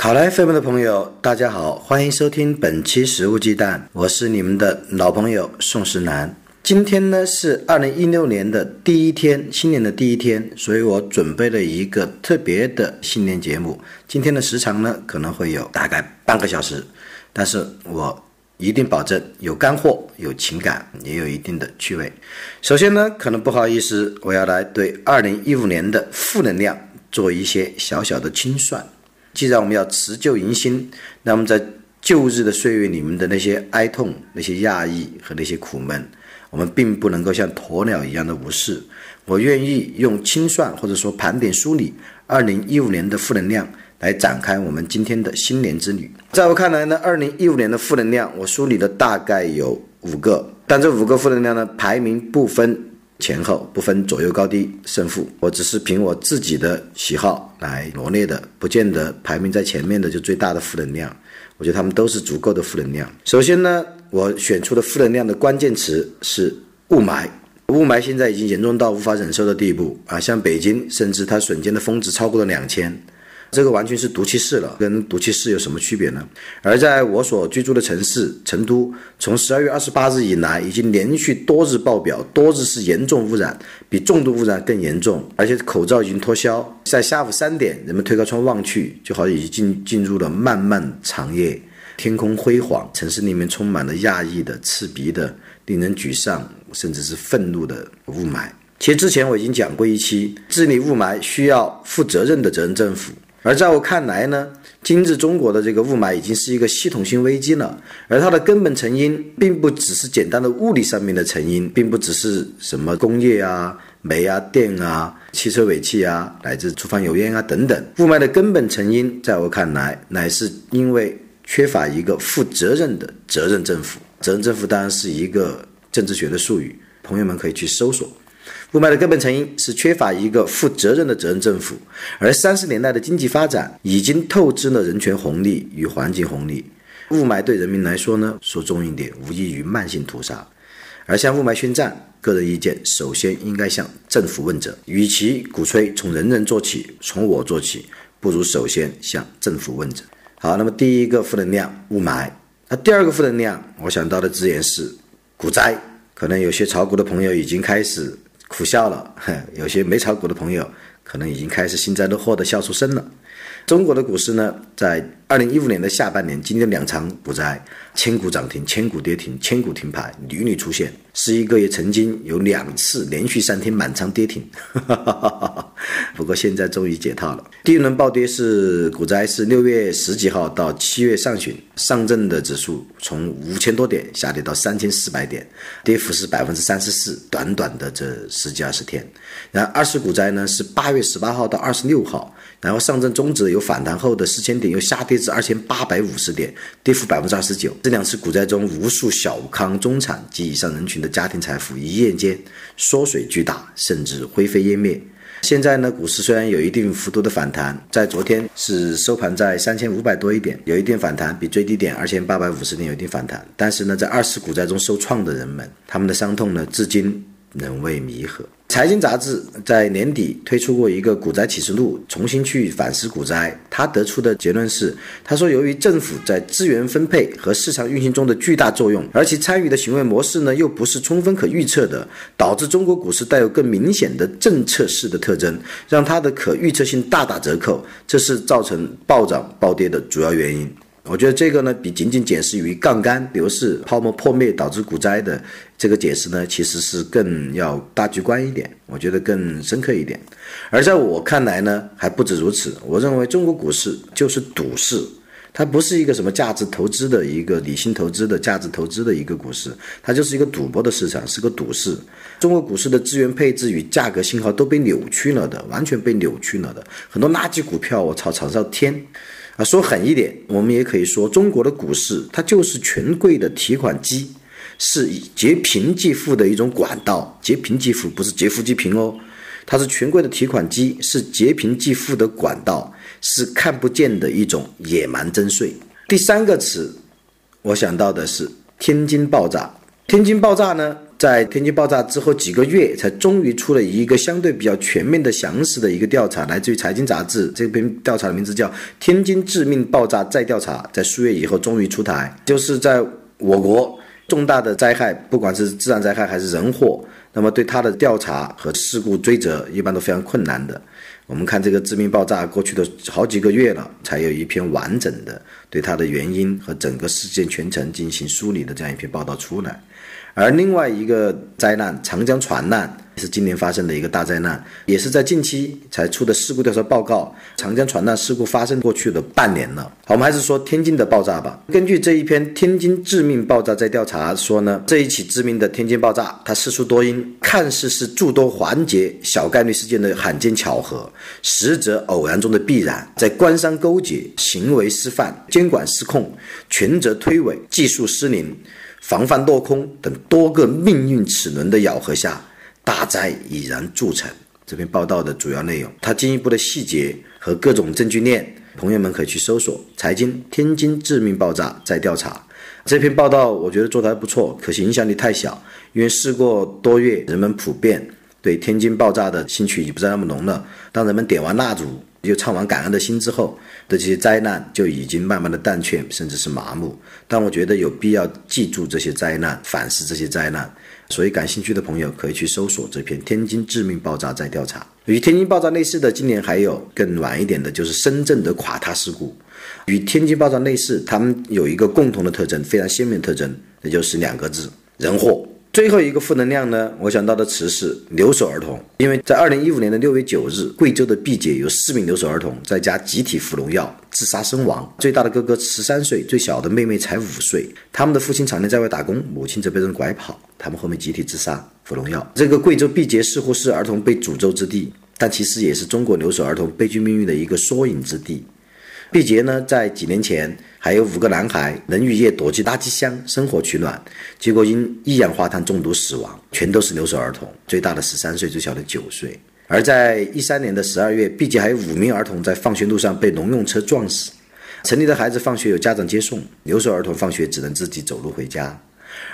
考来 FM 的朋友，大家好，欢迎收听本期《食物鸡蛋》，我是你们的老朋友宋时南。今天呢是二零一六年的第一天，新年的第一天，所以我准备了一个特别的新年节目。今天的时长呢可能会有大概半个小时，但是我一定保证有干货、有情感，也有一定的趣味。首先呢，可能不好意思，我要来对二零一五年的负能量做一些小小的清算。既然我们要辞旧迎新，那么在旧日的岁月里面的那些哀痛、那些压抑和那些苦闷。我们并不能够像鸵鸟一样的无视。我愿意用清算或者说盘点梳理二零一五年的负能量，来展开我们今天的新年之旅。在我看来呢，二零一五年的负能量，我梳理的大概有五个，但这五个负能量呢，排名不分前后，不分左右高低胜负，我只是凭我自己的喜好来罗列的，不见得排名在前面的就最大的负能量。我觉得他们都是足够的负能量。首先呢。我选出的负能量的关键词是雾霾，雾霾现在已经严重到无法忍受的地步啊！像北京，甚至它瞬间的峰值超过了两千，这个完全是毒气室了，跟毒气室有什么区别呢？而在我所居住的城市成都，从十二月二十八日以来，已经连续多日爆表，多日是严重污染，比重度污染更严重，而且口罩已经脱销，在下午三点，人们推开窗望去，就好像已经进进入了漫漫长夜。天空辉煌，城市里面充满了压抑的、刺鼻的、令人沮丧，甚至是愤怒的雾霾。其实之前我已经讲过一期，治理雾霾需要负责任的责任政府。而在我看来呢，今日中国的这个雾霾已经是一个系统性危机了，而它的根本成因并不只是简单的物理上面的成因，并不只是什么工业啊、煤啊、电啊、汽车尾气啊，乃至厨房油烟啊等等。雾霾的根本成因，在我看来，乃是因为。缺乏一个负责任的责任政府，责任政府当然是一个政治学的术语，朋友们可以去搜索。雾霾的根本成因是缺乏一个负责任的责任政府，而三十年代的经济发展已经透支了人权红利与环境红利。雾霾对人民来说呢，说重一点，无异于慢性屠杀。而向雾霾宣战，个人意见首先应该向政府问责。与其鼓吹从人人做起，从我做起，不如首先向政府问责。好，那么第一个负能量雾霾，那第二个负能量，我想到的字眼是股灾。可能有些炒股的朋友已经开始苦笑了，有些没炒股的朋友可能已经开始幸灾乐祸的笑出声了。中国的股市呢，在二零一五年的下半年经历两场股灾，千股涨停、千股跌停、千股停牌，屡屡出现。十一个月曾经有两次连续三天满仓跌停，不过现在终于解套了。第一轮暴跌是股灾，是六月十几号到七月上旬，上证的指数从五千多点下跌到三千四百点，跌幅是百分之三十四，短短的这十几二十天。然后二次股灾呢是八月十八号到二十六号。然后上证综指有反弹后的四千点又下跌至二千八百五十点，跌幅百分之二十九。这两次股灾中，无数小康中产及以上人群的家庭财富一夜间缩水巨大，甚至灰飞烟灭。现在呢，股市虽然有一定幅度的反弹，在昨天是收盘在三千五百多一点，有一定反弹，比最低点二千八百五十点有一定反弹。但是呢，在二次股灾中受创的人们，他们的伤痛呢，至今仍未弥合。财经杂志在年底推出过一个股灾启示录，重新去反思股灾。他得出的结论是：他说，由于政府在资源分配和市场运行中的巨大作用，而其参与的行为模式呢，又不是充分可预测的，导致中国股市带有更明显的政策式的特征，让它的可预测性大打折扣。这是造成暴涨暴跌的主要原因。我觉得这个呢，比仅仅解释于杠杆、牛市、泡沫破灭导致股灾的这个解释呢，其实是更要大局观一点，我觉得更深刻一点。而在我看来呢，还不止如此。我认为中国股市就是赌市，它不是一个什么价值投资的一个理性投资的价值投资的一个股市，它就是一个赌博的市场，是个赌市。中国股市的资源配置与价格信号都被扭曲了的，完全被扭曲了的。很多垃圾股票，我操，炒上天。啊，说狠一点，我们也可以说，中国的股市它就是权贵的提款机，是以劫贫济富的一种管道。劫贫济富不是劫富济贫哦，它是权贵的提款机，是劫贫济富的管道，是看不见的一种野蛮征税。第三个词，我想到的是天津爆炸。天津爆炸呢？在天津爆炸之后几个月，才终于出了一个相对比较全面的、详实的一个调查，来自于财经杂志。这篇调查的名字叫《天津致命爆炸再调查》，在数月以后终于出台。就是在我国重大的灾害，不管是自然灾害还是人祸，那么对它的调查和事故追责一般都非常困难的。我们看这个致命爆炸过去的好几个月了，才有一篇完整的对它的原因和整个事件全程进行梳理的这样一篇报道出来。而另外一个灾难——长江船难，是今年发生的一个大灾难，也是在近期才出的事故调查报告。长江船难事故发生过去的半年了，好，我们还是说天津的爆炸吧。根据这一篇《天津致命爆炸在调查》说呢，这一起致命的天津爆炸，它事出多因，看似是诸多环节小概率事件的罕见巧合，实则偶然中的必然。在官商勾结、行为失范、监管失控、权责推诿、技术失灵。防范落空等多个命运齿轮的咬合下，大灾已然铸成。这篇报道的主要内容，它进一步的细节和各种证据链，朋友们可以去搜索《财经天津致命爆炸再调查》这篇报道，我觉得做得还不错，可惜影响力太小，因为事过多月，人们普遍对天津爆炸的兴趣已不再那么浓了。当人们点完蜡烛，就唱完感恩的心之后。的这些灾难就已经慢慢的淡却，甚至是麻木。但我觉得有必要记住这些灾难，反思这些灾难。所以感兴趣的朋友可以去搜索这篇《天津致命爆炸再调查》。与天津爆炸类似的，今年还有更晚一点的，就是深圳的垮塌事故。与天津爆炸类似，他们有一个共同的特征，非常鲜明的特征，那就是两个字：人祸。最后一个负能量呢，我想到的词是留守儿童。因为在二零一五年的六月九日，贵州的毕节有四名留守儿童在家集体服农药自杀身亡，最大的哥哥十三岁，最小的妹妹才五岁。他们的父亲常年在外打工，母亲则被人拐跑，他们后面集体自杀服农药。这个贵州毕节似乎是儿童被诅咒之地，但其实也是中国留守儿童悲剧命运的一个缩影之地。毕节呢，在几年前还有五个男孩能雨夜躲进垃圾箱生火取暖，结果因一氧化碳中毒死亡，全都是留守儿童，最大的十三岁，最小的九岁。而在一三年的十二月，毕节还有五名儿童在放学路上被农用车撞死，城里的孩子放学有家长接送，留守儿童放学只能自己走路回家。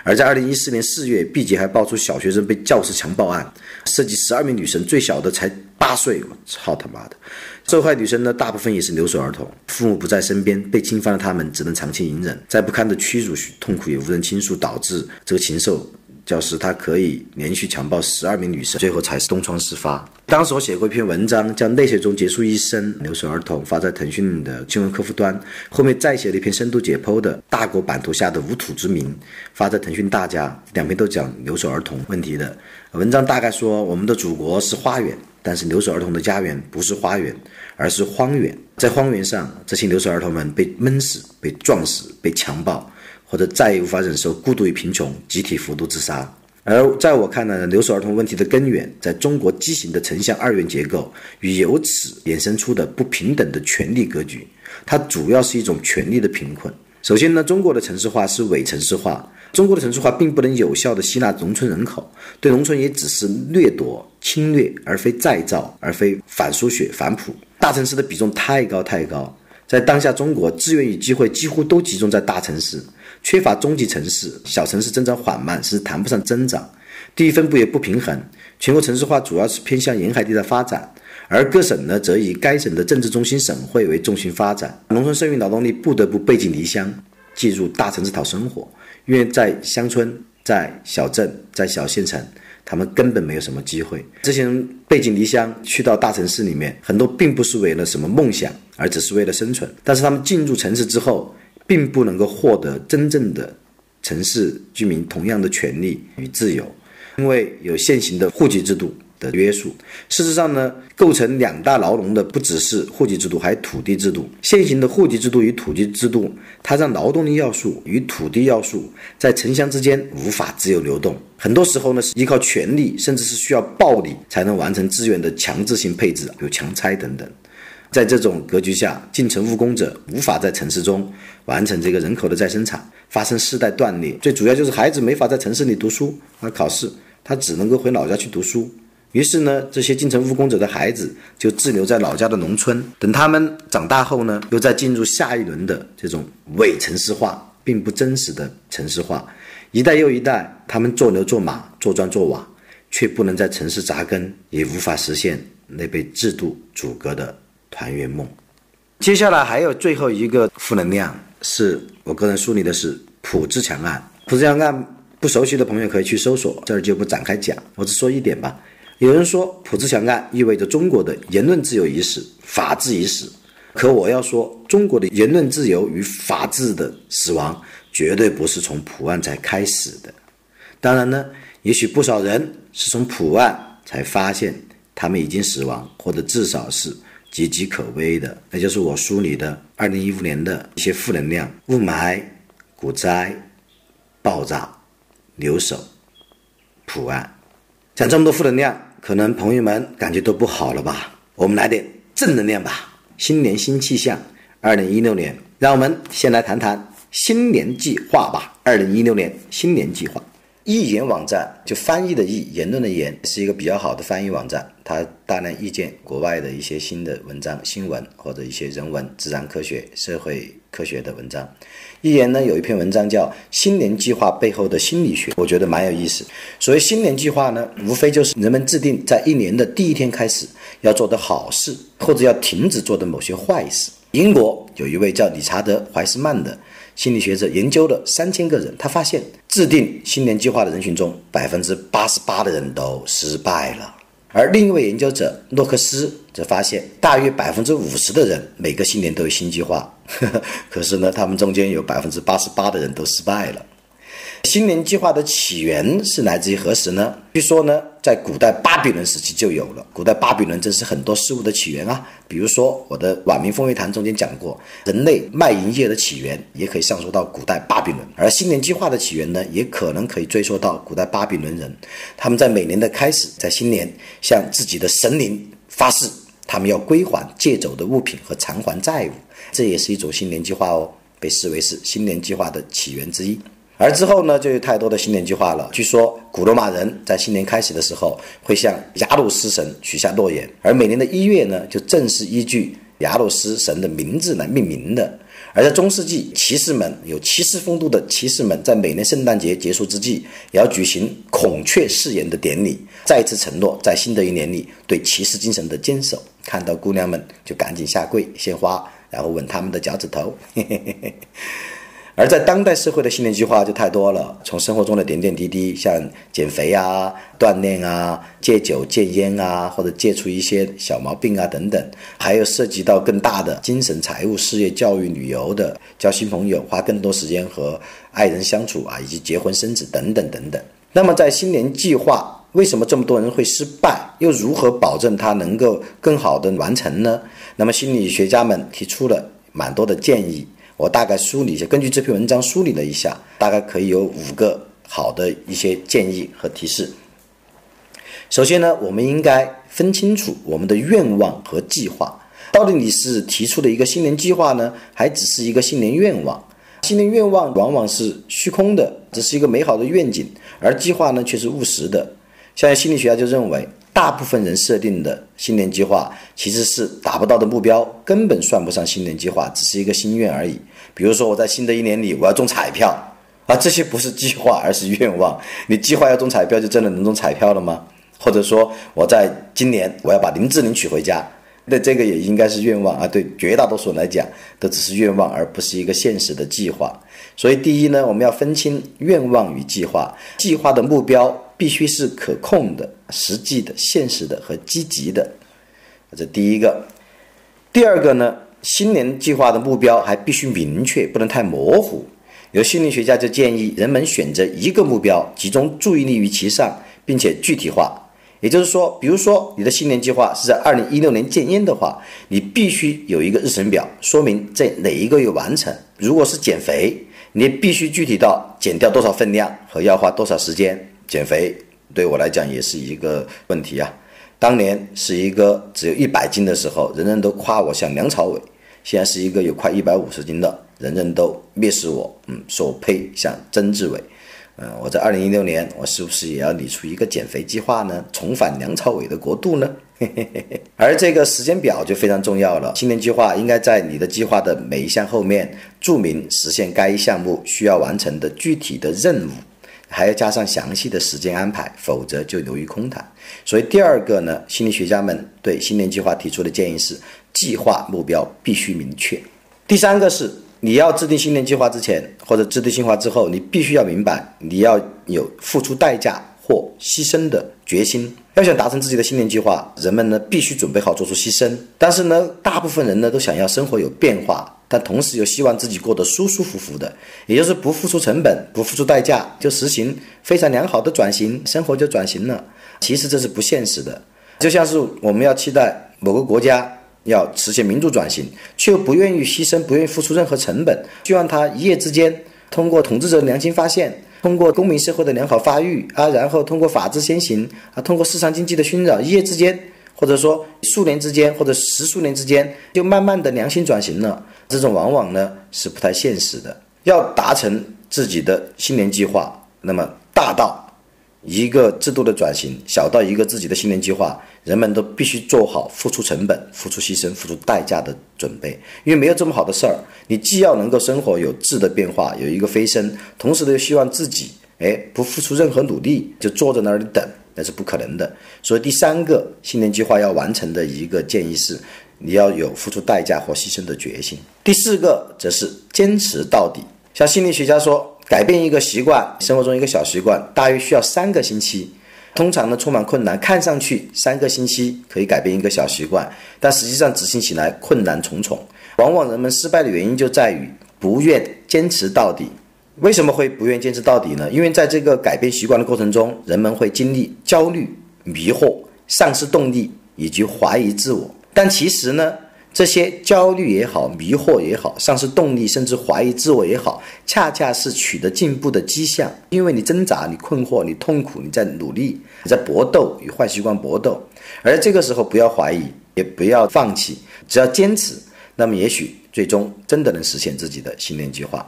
而在二零一四年四月，毕节还爆出小学生被教师强暴案，涉及十二名女生，最小的才八岁，我操他妈的！受害女生呢，大部分也是留守儿童，父母不在身边，被侵犯的他们只能长期隐忍，在不堪的屈辱痛苦也无人倾诉，导致这个禽兽。教师他可以连续强暴十二名女生，最后才是东窗事发。当时我写过一篇文章，叫《泪水中结束一生》，留守儿童发在腾讯的新闻客户端。后面再写了一篇深度解剖的《大国版图下的无土之民》，发在腾讯大家。两篇都讲留守儿童问题的文章，大概说我们的祖国是花园，但是留守儿童的家园不是花园，而是荒原。在荒原上，这些留守儿童们被闷死、被撞死、被强暴。或者再也无法忍受孤独与贫穷，集体服毒自杀。而在我看来呢，留守儿童问题的根源，在中国畸形的城乡二元结构与由此衍生出的不平等的权力格局。它主要是一种权力的贫困。首先呢，中国的城市化是伪城市化，中国的城市化并不能有效的吸纳农村人口，对农村也只是掠夺、侵略，而非再造，而非反输血、反哺。大城市的比重太高太高，在当下中国，资源与机会几乎都集中在大城市。缺乏中级城市，小城市增长缓慢，是谈不上增长。地域分布也不平衡，全国城市化主要是偏向沿海地带发展，而各省呢，则以该省的政治中心省会为重心发展。农村生育劳动力不得不背井离乡，进入大城市讨生活，因为在乡村、在小镇、在小县城，他们根本没有什么机会。这些人背井离乡去到大城市里面，很多并不是为了什么梦想，而只是为了生存。但是他们进入城市之后，并不能够获得真正的城市居民同样的权利与自由，因为有现行的户籍制度的约束。事实上呢，构成两大牢笼的不只是户籍制度，还有土地制度。现行的户籍制度与土地制度，它让劳动力要素与土地要素在城乡之间无法自由流动。很多时候呢，是依靠权力，甚至是需要暴力才能完成资源的强制性配置，比如强拆等等。在这种格局下，进城务工者无法在城市中完成这个人口的再生产，发生世代断裂。最主要就是孩子没法在城市里读书啊，考试，他只能够回老家去读书。于是呢，这些进城务工者的孩子就滞留在老家的农村。等他们长大后呢，又再进入下一轮的这种伪城市化，并不真实的城市化。一代又一代，他们做牛做马，做砖做瓦，却不能在城市扎根，也无法实现那被制度阻隔的团圆梦。接下来还有最后一个负能量，是我个人梳理的是普志强案。普志强案不熟悉的朋友可以去搜索，这儿就不展开讲，我只说一点吧。有人说普志强案意味着中国的言论自由已死，法治已死。可我要说，中国的言论自由与法治的死亡绝对不是从普案才开始的。当然呢，也许不少人是从普案才发现他们已经死亡，或者至少是岌岌可危的。那就是我梳理的二零一五年的一些负能量：雾霾、股灾、爆炸、留守、普案。讲这么多负能量，可能朋友们感觉都不好了吧？我们来点正能量吧！新年新气象，二零一六年，让我们先来谈谈新年计划吧。二零一六年新年计划，译言网站就翻译的译，言论的言，是一个比较好的翻译网站，它大量意见国外的一些新的文章、新闻或者一些人文、自然科学、社会科学的文章。一言呢有一篇文章叫《新年计划背后的心理学》，我觉得蛮有意思。所谓新年计划呢，无非就是人们制定在一年的第一天开始要做的好事，或者要停止做的某些坏事。英国有一位叫理查德·怀斯曼的心理学者，研究了三千个人，他发现制定新年计划的人群中，百分之八十八的人都失败了。而另一位研究者诺克斯则发现，大约百分之五十的人每个新年都有新计划，呵 呵可是呢，他们中间有百分之八十八的人都失败了。新年计划的起源是来自于何时呢？据说呢，在古代巴比伦时期就有了。古代巴比伦真是很多事物的起源啊。比如说，我的《晚明风味谈》中间讲过，人类卖淫业的起源也可以上溯到古代巴比伦，而新年计划的起源呢，也可能可以追溯到古代巴比伦人。他们在每年的开始，在新年向自己的神灵发誓，他们要归还借走的物品和偿还债务，这也是一种新年计划哦，被视为是新年计划的起源之一。而之后呢，就有太多的新年计划了。据说古罗马人在新年开始的时候会向雅鲁斯神许下诺言，而每年的一月呢，就正是依据雅鲁斯神的名字来命名的。而在中世纪，骑士们有骑士风度的骑士们，在每年圣诞节结束之际，也要举行孔雀誓言的典礼，再次承诺在新的一年里对骑士精神的坚守。看到姑娘们就赶紧下跪献花，然后吻他们的脚趾头。嘿嘿嘿嘿。而在当代社会的新年计划就太多了，从生活中的点点滴滴，像减肥啊、锻炼啊、戒酒戒烟啊，或者戒除一些小毛病啊等等，还有涉及到更大的精神、财务、事业、教育、旅游的，交新朋友，花更多时间和爱人相处啊，以及结婚生子等等等等。那么在新年计划，为什么这么多人会失败？又如何保证它能够更好的完成呢？那么心理学家们提出了蛮多的建议。我大概梳理一下，根据这篇文章梳理了一下，大概可以有五个好的一些建议和提示。首先呢，我们应该分清楚我们的愿望和计划，到底你是提出的一个新年计划呢，还只是一个新年愿望？新年愿望往往是虚空的，只是一个美好的愿景，而计划呢却是务实的。像心理学家就认为。大部分人设定的新年计划其实是达不到的目标，根本算不上新年计划，只是一个心愿而已。比如说，我在新的一年里我要中彩票啊，这些不是计划，而是愿望。你计划要中彩票，就真的能中彩票了吗？或者说，我在今年我要把林志玲娶回家，那这个也应该是愿望啊。对绝大多数人来讲，都只是愿望，而不是一个现实的计划。所以，第一呢，我们要分清愿望与计划，计划的目标。必须是可控的、实际的、现实的和积极的，这第一个。第二个呢，新年计划的目标还必须明确，不能太模糊。有心理学家就建议人们选择一个目标，集中注意力于其上，并且具体化。也就是说，比如说你的新年计划是在二零一六年戒烟的话，你必须有一个日程表，说明在哪一个月完成。如果是减肥，你必须具体到减掉多少分量和要花多少时间。减肥对我来讲也是一个问题啊。当年是一个只有一百斤的时候，人人都夸我像梁朝伟；现在是一个有快一百五十斤的，人人都蔑视我，嗯，说我呸，像曾志伟。嗯，我在二零一六年，我是不是也要理出一个减肥计划呢？重返梁朝伟的国度呢？而这个时间表就非常重要了。新年计划应该在你的计划的每一项后面注明实现该项目需要完成的具体的任务，还要加上详细的时间安排，否则就流于空谈。所以第二个呢，心理学家们对新年计划提出的建议是：计划目标必须明确。第三个是。你要制定新年计划之前，或者制定计划之后，你必须要明白，你要有付出代价或牺牲的决心。要想达成自己的新年计划，人们呢必须准备好做出牺牲。但是呢，大部分人呢都想要生活有变化，但同时又希望自己过得舒舒服服的，也就是不付出成本、不付出代价就实行非常良好的转型，生活就转型了。其实这是不现实的，就像是我们要期待某个国家。要实现民主转型，却又不愿意牺牲，不愿意付出任何成本，希望他一夜之间通过统治者的良心发现，通过公民社会的良好发育啊，然后通过法治先行啊，通过市场经济的熏陶，一夜之间，或者说数年之间，或者十数年之间，就慢慢的良心转型了。这种往往呢是不太现实的。要达成自己的新年计划，那么大到。一个制度的转型，小到一个自己的新年计划，人们都必须做好付出成本、付出牺牲、付出代价的准备。因为没有这么好的事儿，你既要能够生活有质的变化，有一个飞升，同时呢又希望自己哎不付出任何努力就坐在那里等，那是不可能的。所以第三个新年计划要完成的一个建议是，你要有付出代价或牺牲的决心。第四个则是坚持到底。像心理学家说。改变一个习惯，生活中一个小习惯，大约需要三个星期。通常呢，充满困难。看上去三个星期可以改变一个小习惯，但实际上执行起来困难重重。往往人们失败的原因就在于不愿坚持到底。为什么会不愿坚持到底呢？因为在这个改变习惯的过程中，人们会经历焦虑、迷惑、丧失动力以及怀疑自我。但其实呢？这些焦虑也好，迷惑也好，丧失动力，甚至怀疑自我也好，恰恰是取得进步的迹象。因为你挣扎，你困惑，你痛苦，你在努力，你在搏斗与坏习惯搏斗。而这个时候，不要怀疑，也不要放弃，只要坚持，那么也许最终真的能实现自己的新年计划。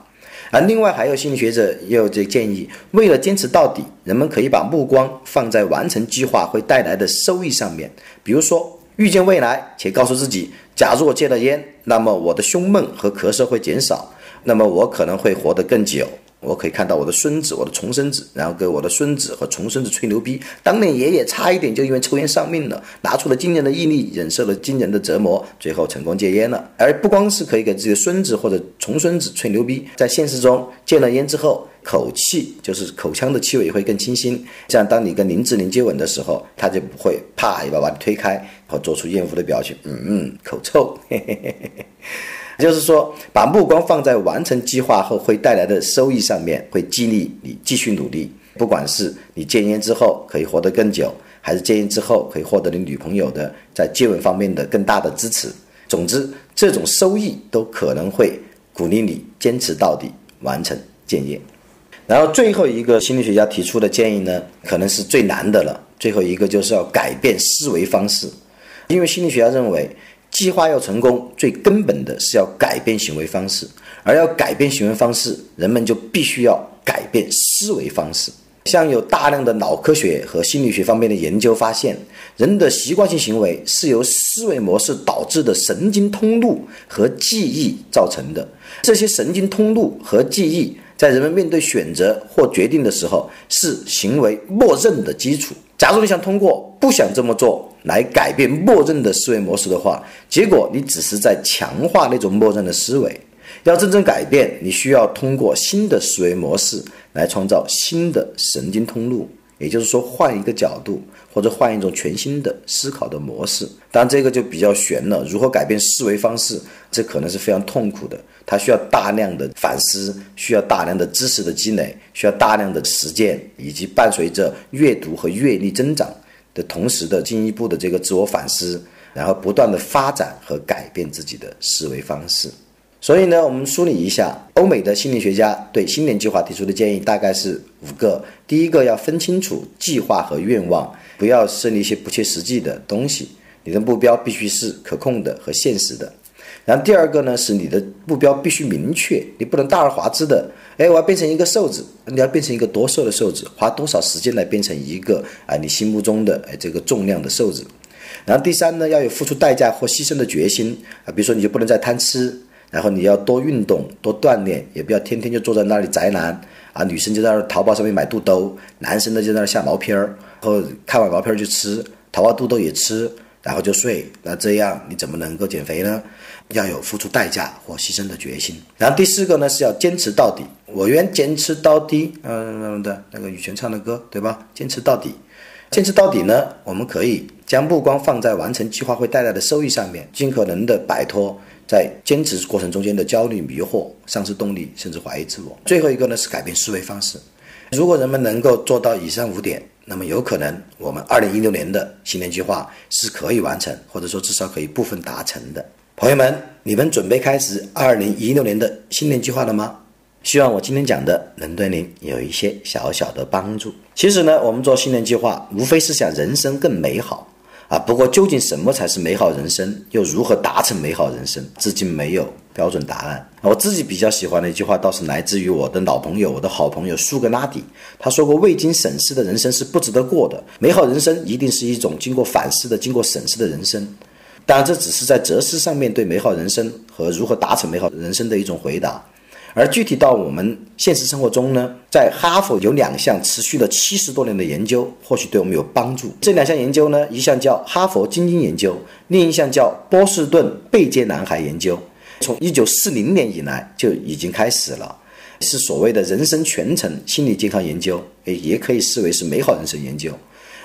而另外还有心理学者也有这建议，为了坚持到底，人们可以把目光放在完成计划会带来的收益上面，比如说。预见未来，且告诉自己：假如我戒了烟，那么我的胸闷和咳嗽会减少，那么我可能会活得更久。我可以看到我的孙子，我的重孙子，然后给我的孙子和重孙子吹牛逼。当年爷爷差一点就因为抽烟丧命了，拿出了惊人的毅力，忍受了惊人的折磨，最后成功戒烟了。而不光是可以给自己的孙子或者重孙子吹牛逼，在现实中戒了烟之后，口气就是口腔的气味也会更清新。这样，当你跟林志玲接吻的时候，他就不会啪一把把你推开，然后做出厌恶的表情。嗯嗯，口臭。嘿嘿嘿嘿嘿。也就是说，把目光放在完成计划后会带来的收益上面，会激励你继续努力。不管是你戒烟之后可以活得更久，还是戒烟之后可以获得你女朋友的在接吻方面的更大的支持，总之，这种收益都可能会鼓励你坚持到底，完成戒烟。然后最后一个心理学家提出的建议呢，可能是最难的了。最后一个就是要改变思维方式，因为心理学家认为。计划要成功，最根本的是要改变行为方式，而要改变行为方式，人们就必须要改变思维方式。像有大量的脑科学和心理学方面的研究发现，人的习惯性行为是由思维模式导致的神经通路和记忆造成的。这些神经通路和记忆在人们面对选择或决定的时候，是行为默认的基础。假如你想通过不想这么做来改变默认的思维模式的话，结果你只是在强化那种默认的思维。要真正改变，你需要通过新的思维模式来创造新的神经通路，也就是说换一个角度或者换一种全新的思考的模式。当然，这个就比较悬了。如何改变思维方式？这可能是非常痛苦的。它需要大量的反思，需要大量的知识的积累，需要大量的实践，以及伴随着阅读和阅历增长的同时的进一步的这个自我反思，然后不断的发展和改变自己的思维方式。所以呢，我们梳理一下，欧美的心理学家对新年计划提出的建议大概是五个。第一个要分清楚计划和愿望，不要设立一些不切实际的东西。你的目标必须是可控的和现实的。然后第二个呢，是你的目标必须明确，你不能大而化之的，哎，我要变成一个瘦子，你要变成一个多瘦的瘦子，花多少时间来变成一个啊你心目中的哎这个重量的瘦子。然后第三呢，要有付出代价或牺牲的决心啊，比如说你就不能再贪吃。然后你要多运动，多锻炼，也不要天天就坐在那里宅男啊。女生就在那淘宝上面买肚兜，男生呢就在那下毛片儿，然后看完毛片儿就吃，淘完肚兜也吃，然后就睡。那这样你怎么能够减肥呢？要有付出代价或牺牲的决心。然后第四个呢是要坚持到底，我愿坚持到底。嗯的那个羽泉唱的歌对吧？坚持到底，坚持到底呢，我们可以将目光放在完成计划会带来的收益上面，尽可能的摆脱。在坚持过程中间的焦虑、迷惑、丧失动力，甚至怀疑自我。最后一个呢是改变思维方式。如果人们能够做到以上五点，那么有可能我们二零一六年的新年计划是可以完成，或者说至少可以部分达成的。朋友们，你们准备开始二零一六年的新年计划了吗？希望我今天讲的能对您有一些小小的帮助。其实呢，我们做新年计划，无非是想人生更美好。啊，不过究竟什么才是美好人生，又如何达成美好人生，至今没有标准答案。我自己比较喜欢的一句话，倒是来自于我的老朋友，我的好朋友苏格拉底。他说过：“未经审视的人生是不值得过的，美好人生一定是一种经过反思的、经过审视的人生。”当然，这只是在哲思上面对美好人生和如何达成美好人生的一种回答。而具体到我们现实生活中呢，在哈佛有两项持续了七十多年的研究，或许对我们有帮助。这两项研究呢，一项叫哈佛精英研究，另一项叫波士顿贝街男孩研究。从一九四零年以来就已经开始了，是所谓的人生全程心理健康研究，诶，也可以视为是美好人生研究。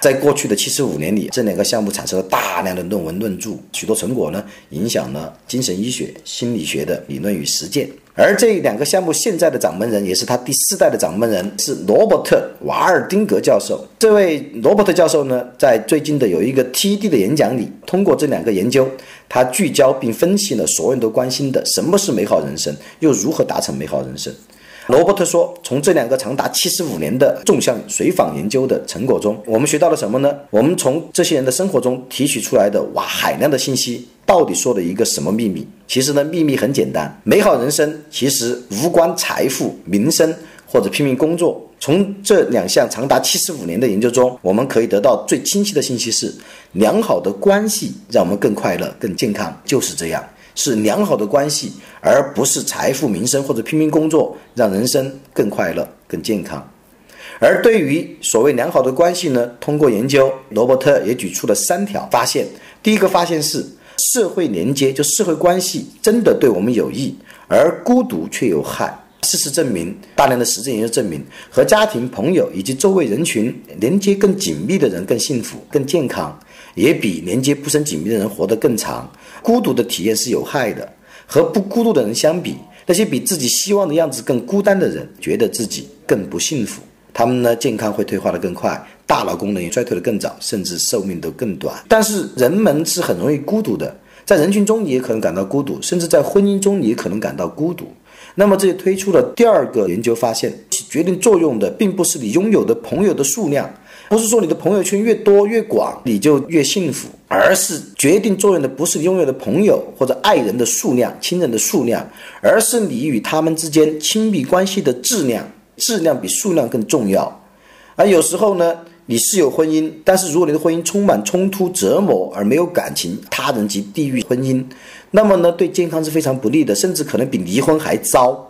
在过去的七十五年里，这两个项目产生了大量的论文论著，许多成果呢，影响了精神医学、心理学的理论与实践。而这两个项目现在的掌门人，也是他第四代的掌门人，是罗伯特·瓦尔丁格教授。这位罗伯特教授呢，在最近的有一个 TED 的演讲里，通过这两个研究，他聚焦并分析了所有人都关心的什么是美好人生，又如何达成美好人生。罗伯特说：“从这两个长达七十五年的纵向随访研究的成果中，我们学到了什么呢？我们从这些人的生活中提取出来的哇海量的信息，到底说了一个什么秘密？其实呢，秘密很简单，美好人生其实无关财富、名声或者拼命工作。从这两项长达七十五年的研究中，我们可以得到最清晰的信息是：良好的关系让我们更快乐、更健康，就是这样。”是良好的关系，而不是财富、名声或者拼命工作让人生更快乐、更健康。而对于所谓良好的关系呢？通过研究，罗伯特也举出了三条发现。第一个发现是，社会连接就社会关系真的对我们有益，而孤独却有害。事实证明，大量的实证研究证明，和家庭、朋友以及周围人群连接更紧密的人更幸福、更健康，也比连接不甚紧密的人活得更长。孤独的体验是有害的。和不孤独的人相比，那些比自己希望的样子更孤单的人，觉得自己更不幸福。他们呢，健康会退化的更快，大脑功能也衰退的更早，甚至寿命都更短。但是人们是很容易孤独的，在人群中你也可能感到孤独，甚至在婚姻中你也可能感到孤独。那么这也推出了第二个研究发现，起决定作用的并不是你拥有的朋友的数量。不是说你的朋友圈越多越广你就越幸福，而是决定作用的不是拥有的朋友或者爱人的数量、亲人的数量，而是你与他们之间亲密关系的质量。质量比数量更重要。而有时候呢，你是有婚姻，但是如果你的婚姻充满冲突、折磨而没有感情，他人及地狱婚姻，那么呢，对健康是非常不利的，甚至可能比离婚还糟。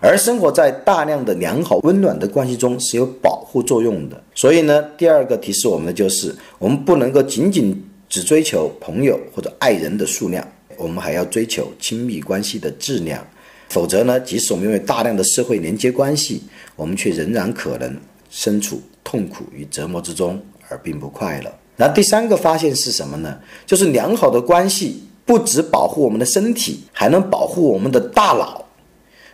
而生活在大量的良好温暖的关系中是有保护作用的，所以呢，第二个提示我们的就是，我们不能够仅仅只追求朋友或者爱人的数量，我们还要追求亲密关系的质量，否则呢，即使我们拥有大量的社会连接关系，我们却仍然可能身处痛苦与折磨之中而并不快乐。那第三个发现是什么呢？就是良好的关系不只保护我们的身体，还能保护我们的大脑。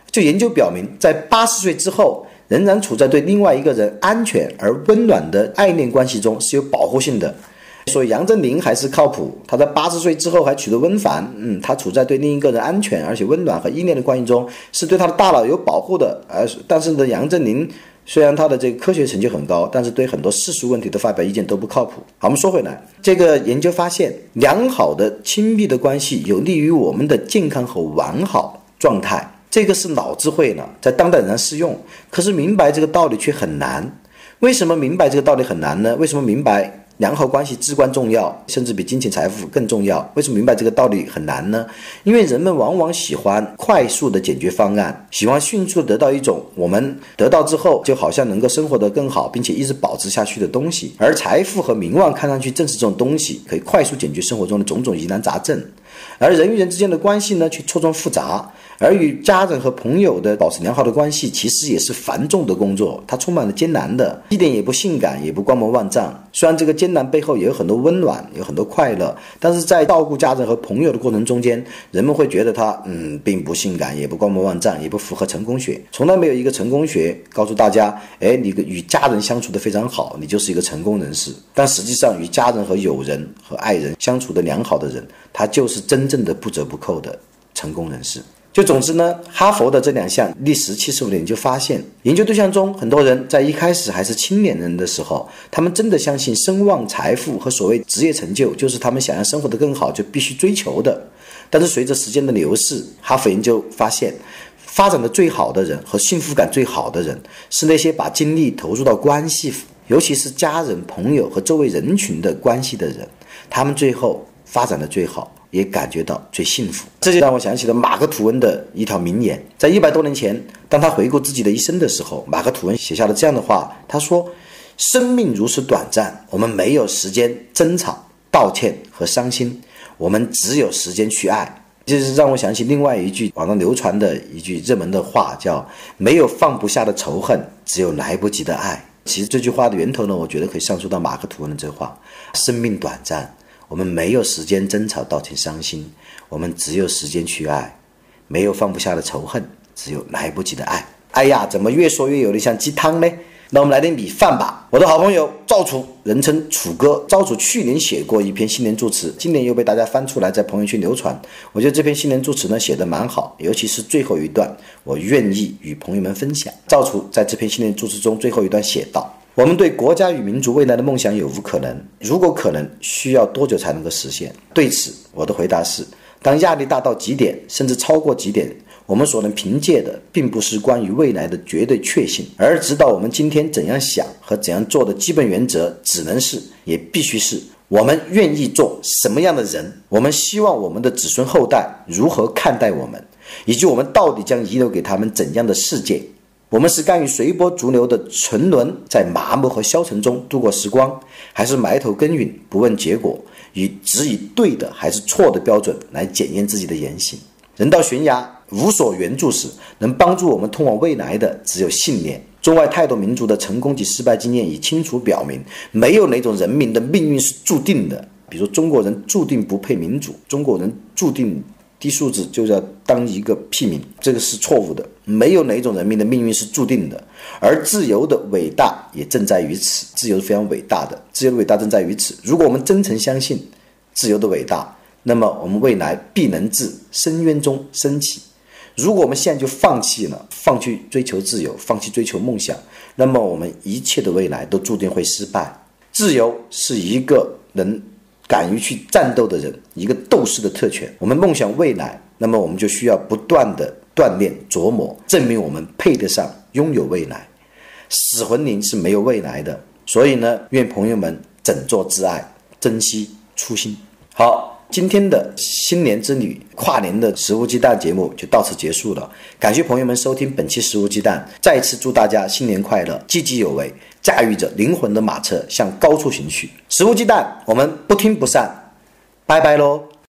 就研究表明，在八十岁之后，仍然处在对另外一个人安全而温暖的爱恋关系中是有保护性的。所以杨振宁还是靠谱，他在八十岁之后还娶了温凡，嗯，他处在对另一个人安全而且温暖和依恋的关系中，是对他的大脑有保护的。而但是呢，杨振宁虽然他的这个科学成就很高，但是对很多世俗问题的发表意见都不靠谱。好，我们说回来，这个研究发现，良好的亲密的关系有利于我们的健康和完好状态，这个是脑智慧呢，在当代仍然适用。可是明白这个道理却很难。为什么明白这个道理很难呢？为什么明白？良好关系至关重要，甚至比金钱财富更重要。为什么明白这个道理很难呢？因为人们往往喜欢快速的解决方案，喜欢迅速得到一种我们得到之后就好像能够生活得更好，并且一直保持下去的东西。而财富和名望看上去正是这种东西，可以快速解决生活中的种种疑难杂症。而人与人之间的关系呢，却错综复杂。而与家人和朋友的保持良好的关系，其实也是繁重的工作，它充满了艰难的，一点也不性感，也不光芒万丈。虽然这个艰难背后也有很多温暖，有很多快乐，但是在照顾家人和朋友的过程中间，人们会觉得它，嗯，并不性感，也不光芒万丈，也不符合成功学。从来没有一个成功学告诉大家，哎，你与家人相处的非常好，你就是一个成功人士。但实际上，与家人和友人和爱人相处的良好的人，他就是真正的不折不扣的成功人士。就总之呢，哈佛的这两项历时七十五年就发现，研究对象中很多人在一开始还是青年人的时候，他们真的相信声望、财富和所谓职业成就就是他们想要生活的更好就必须追求的。但是随着时间的流逝，哈佛研究发现，发展的最好的人和幸福感最好的人，是那些把精力投入到关系，尤其是家人、朋友和周围人群的关系的人，他们最后发展的最好。也感觉到最幸福，这就让我想起了马克吐温的一条名言。在一百多年前，当他回顾自己的一生的时候，马克吐温写下了这样的话：“他说，生命如此短暂，我们没有时间争吵、道歉和伤心，我们只有时间去爱。”这是让我想起另外一句网上流传的一句热门的话，叫“没有放不下的仇恨，只有来不及的爱”。其实这句话的源头呢，我觉得可以上溯到马克吐温的这话：“生命短暂。”我们没有时间争吵、道歉、伤心，我们只有时间去爱，没有放不下的仇恨，只有来不及的爱。哎呀，怎么越说越有点像鸡汤呢？那我们来点米饭吧。我的好朋友赵楚，人称楚哥，赵楚去年写过一篇新年祝词，今年又被大家翻出来在朋友圈流传。我觉得这篇新年祝词呢写得蛮好，尤其是最后一段，我愿意与朋友们分享。赵楚在这篇新年祝词中最后一段写道。我们对国家与民族未来的梦想有无可能？如果可能，需要多久才能够实现？对此，我的回答是：当压力大到极点，甚至超过极点，我们所能凭借的，并不是关于未来的绝对确信，而指导我们今天怎样想和怎样做的基本原则，只能是，也必须是我们愿意做什么样的人，我们希望我们的子孙后代如何看待我们，以及我们到底将遗留给他们怎样的世界。我们是甘于随波逐流的沉沦，在麻木和消沉中度过时光，还是埋头耕耘，不问结果，以只以对的还是错的标准来检验自己的言行？人到悬崖无所援助时，能帮助我们通往未来的只有信念。中外太多民族的成功及失败经验已清楚表明，没有哪种人民的命运是注定的。比如中国人注定不配民主，中国人注定。低素质就要当一个屁民，这个是错误的。没有哪一种人民的命运是注定的，而自由的伟大也正在于此。自由是非常伟大的，自由的伟大正在于此。如果我们真诚相信自由的伟大，那么我们未来必能自深渊中升起。如果我们现在就放弃了，放弃追求自由，放弃追求梦想，那么我们一切的未来都注定会失败。自由是一个人。敢于去战斗的人，一个斗士的特权。我们梦想未来，那么我们就需要不断的锻炼、琢磨，证明我们配得上拥有未来。死魂灵是没有未来的，所以呢，愿朋友们整座自爱，珍惜初心。好，今天的新年之旅、跨年的食物鸡蛋节目就到此结束了。感谢朋友们收听本期食物鸡蛋，再次祝大家新年快乐，积极有为。驾驭着灵魂的马车向高处行去。食物鸡蛋，我们不听不散，拜拜喽。